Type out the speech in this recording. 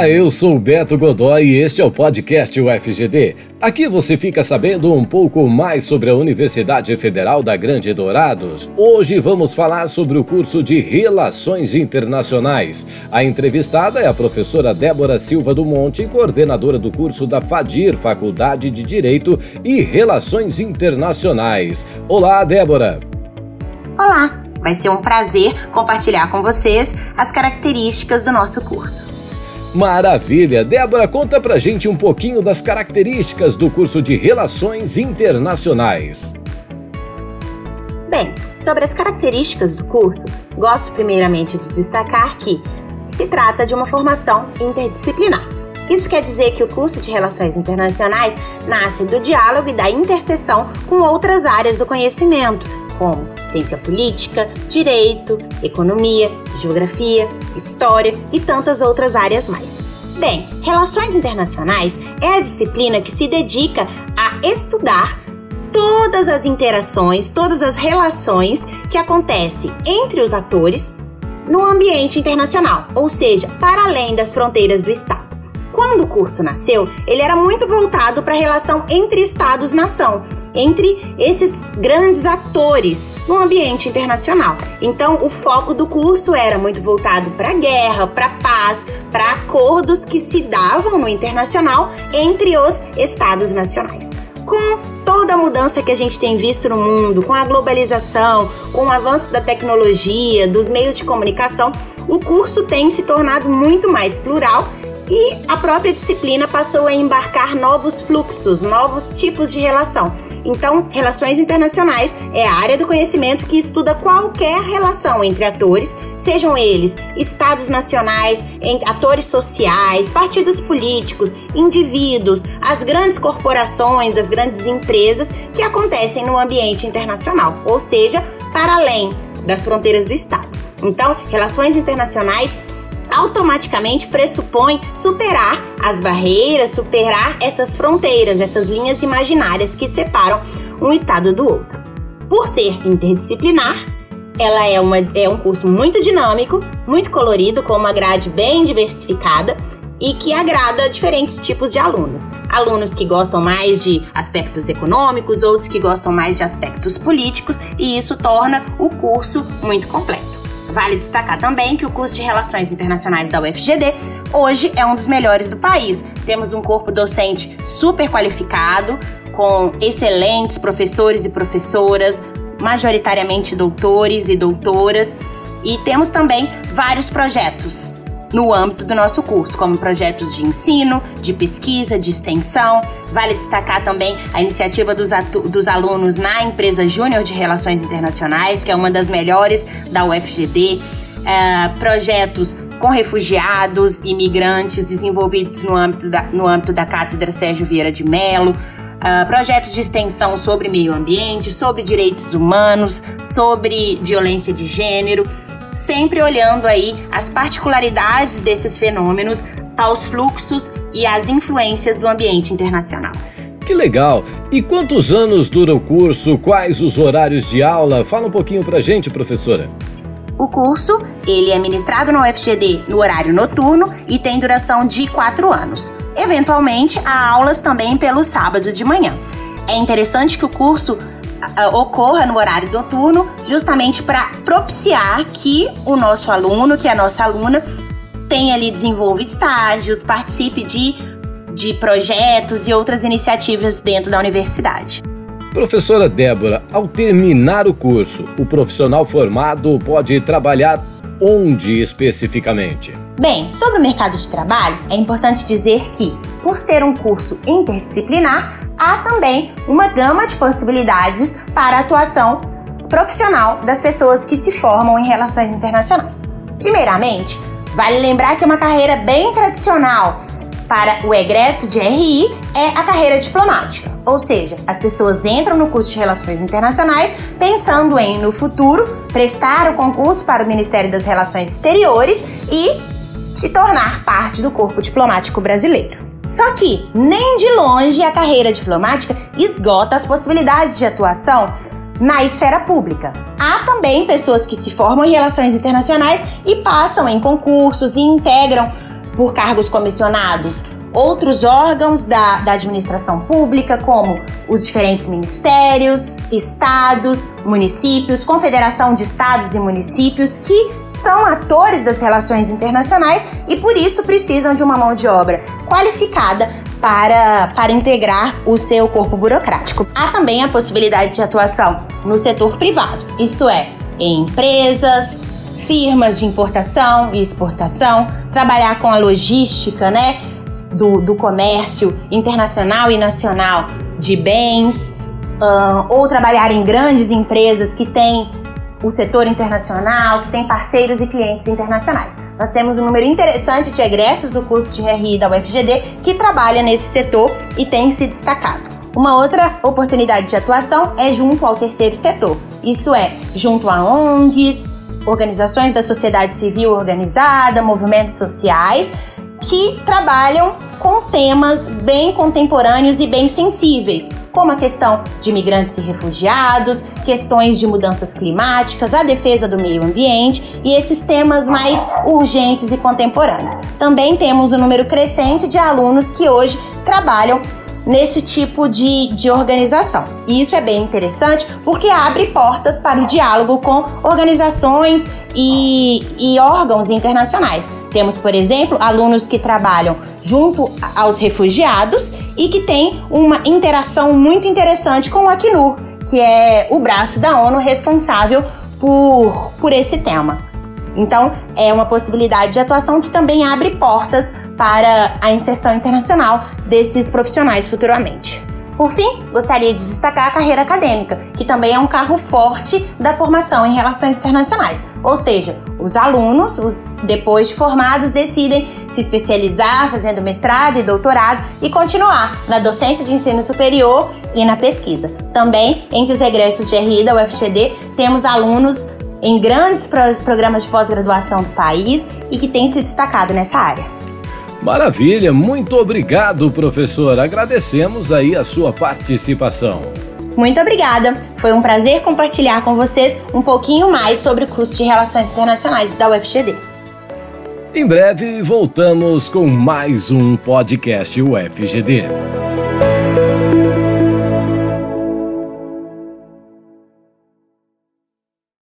Olá, eu sou Beto Godoy e este é o podcast UFGD. Aqui você fica sabendo um pouco mais sobre a Universidade Federal da Grande Dourados. Hoje vamos falar sobre o curso de Relações Internacionais. A entrevistada é a professora Débora Silva do Monte, coordenadora do curso da FADIR, Faculdade de Direito e Relações Internacionais. Olá, Débora. Olá, vai ser um prazer compartilhar com vocês as características do nosso curso. Maravilha! Débora, conta pra gente um pouquinho das características do curso de Relações Internacionais. Bem, sobre as características do curso, gosto primeiramente de destacar que se trata de uma formação interdisciplinar. Isso quer dizer que o curso de Relações Internacionais nasce do diálogo e da interseção com outras áreas do conhecimento, como ciência política, direito, economia, geografia, história e tantas outras áreas mais. Bem, Relações Internacionais é a disciplina que se dedica a estudar todas as interações, todas as relações que acontecem entre os atores no ambiente internacional, ou seja, para além das fronteiras do Estado. Quando o curso nasceu, ele era muito voltado para a relação entre Estados-nação, entre esses grandes atores no ambiente internacional. Então, o foco do curso era muito voltado para a guerra, para a paz, para acordos que se davam no internacional entre os Estados nacionais. Com toda a mudança que a gente tem visto no mundo, com a globalização, com o avanço da tecnologia, dos meios de comunicação, o curso tem se tornado muito mais plural e a própria disciplina passou a embarcar novos fluxos, novos tipos de relação. Então, relações internacionais é a área do conhecimento que estuda qualquer relação entre atores, sejam eles estados nacionais, atores sociais, partidos políticos, indivíduos, as grandes corporações, as grandes empresas que acontecem no ambiente internacional, ou seja, para além das fronteiras do Estado. Então, relações internacionais automaticamente pressupõe superar as barreiras, superar essas fronteiras, essas linhas imaginárias que separam um estado do outro. Por ser interdisciplinar, ela é, uma, é um curso muito dinâmico, muito colorido, com uma grade bem diversificada e que agrada diferentes tipos de alunos. Alunos que gostam mais de aspectos econômicos, outros que gostam mais de aspectos políticos, e isso torna o curso muito completo. Vale destacar também que o curso de Relações Internacionais da UFGD hoje é um dos melhores do país. Temos um corpo docente super qualificado, com excelentes professores e professoras, majoritariamente doutores e doutoras, e temos também vários projetos no âmbito do nosso curso, como projetos de ensino, de pesquisa, de extensão. Vale destacar também a iniciativa dos, dos alunos na empresa Júnior de Relações Internacionais, que é uma das melhores da UFGD. É, projetos com refugiados, imigrantes desenvolvidos no âmbito da, no âmbito da Cátedra Sérgio Vieira de Mello. Uh, projetos de extensão sobre meio ambiente, sobre direitos humanos, sobre violência de gênero sempre olhando aí as particularidades desses fenômenos, aos fluxos e às influências do ambiente internacional. Que legal! E quantos anos dura o curso? Quais os horários de aula? Fala um pouquinho pra gente, professora. O curso, ele é ministrado no UFGD no horário noturno e tem duração de quatro anos. Eventualmente, há aulas também pelo sábado de manhã. É interessante que o curso ocorra no horário noturno, justamente para propiciar que o nosso aluno, que a nossa aluna, tenha ali, desenvolva estágios, participe de, de projetos e outras iniciativas dentro da universidade. Professora Débora, ao terminar o curso, o profissional formado pode trabalhar onde especificamente? Bem, sobre o mercado de trabalho, é importante dizer que, por ser um curso interdisciplinar, há também uma gama de possibilidades para a atuação profissional das pessoas que se formam em relações internacionais. Primeiramente, vale lembrar que uma carreira bem tradicional para o egresso de RI é a carreira diplomática, ou seja, as pessoas entram no curso de Relações Internacionais pensando em, no futuro, prestar o concurso para o Ministério das Relações Exteriores e se tornar parte do corpo diplomático brasileiro. Só que nem de longe a carreira diplomática esgota as possibilidades de atuação na esfera pública. Há também pessoas que se formam em relações internacionais e passam em concursos e integram por cargos comissionados outros órgãos da, da administração pública, como os diferentes ministérios, estados, municípios, confederação de estados e municípios, que são atores das relações internacionais e por isso precisam de uma mão de obra qualificada para, para integrar o seu corpo burocrático. Há também a possibilidade de atuação no setor privado, isso é, em empresas, firmas de importação e exportação, trabalhar com a logística, né? Do, do comércio internacional e nacional de bens, ou trabalhar em grandes empresas que têm o setor internacional, que têm parceiros e clientes internacionais. Nós temos um número interessante de egressos do curso de RI da UFGD que trabalha nesse setor e tem se destacado. Uma outra oportunidade de atuação é junto ao terceiro setor, isso é, junto a ONGs, organizações da sociedade civil organizada, movimentos sociais que trabalham com temas bem contemporâneos e bem sensíveis, como a questão de imigrantes e refugiados, questões de mudanças climáticas, a defesa do meio ambiente e esses temas mais urgentes e contemporâneos. Também temos um número crescente de alunos que hoje trabalham nesse tipo de, de organização. E isso é bem interessante porque abre portas para o diálogo com organizações e, e órgãos internacionais. Temos, por exemplo, alunos que trabalham junto aos refugiados e que têm uma interação muito interessante com o Acnur, que é o braço da ONU responsável por, por esse tema. Então, é uma possibilidade de atuação que também abre portas para a inserção internacional desses profissionais futuramente. Por fim, gostaria de destacar a carreira acadêmica, que também é um carro forte da formação em relações internacionais. Ou seja, os alunos, os depois de formados, decidem se especializar, fazendo mestrado e doutorado e continuar na docência de ensino superior e na pesquisa. Também, entre os egressos de RI da UFGD, temos alunos em grandes pro programas de pós-graduação do país e que tem se destacado nessa área. Maravilha, muito obrigado, professor. Agradecemos aí a sua participação. Muito obrigada. Foi um prazer compartilhar com vocês um pouquinho mais sobre o curso de Relações Internacionais da UFGD. Em breve voltamos com mais um podcast UFGD.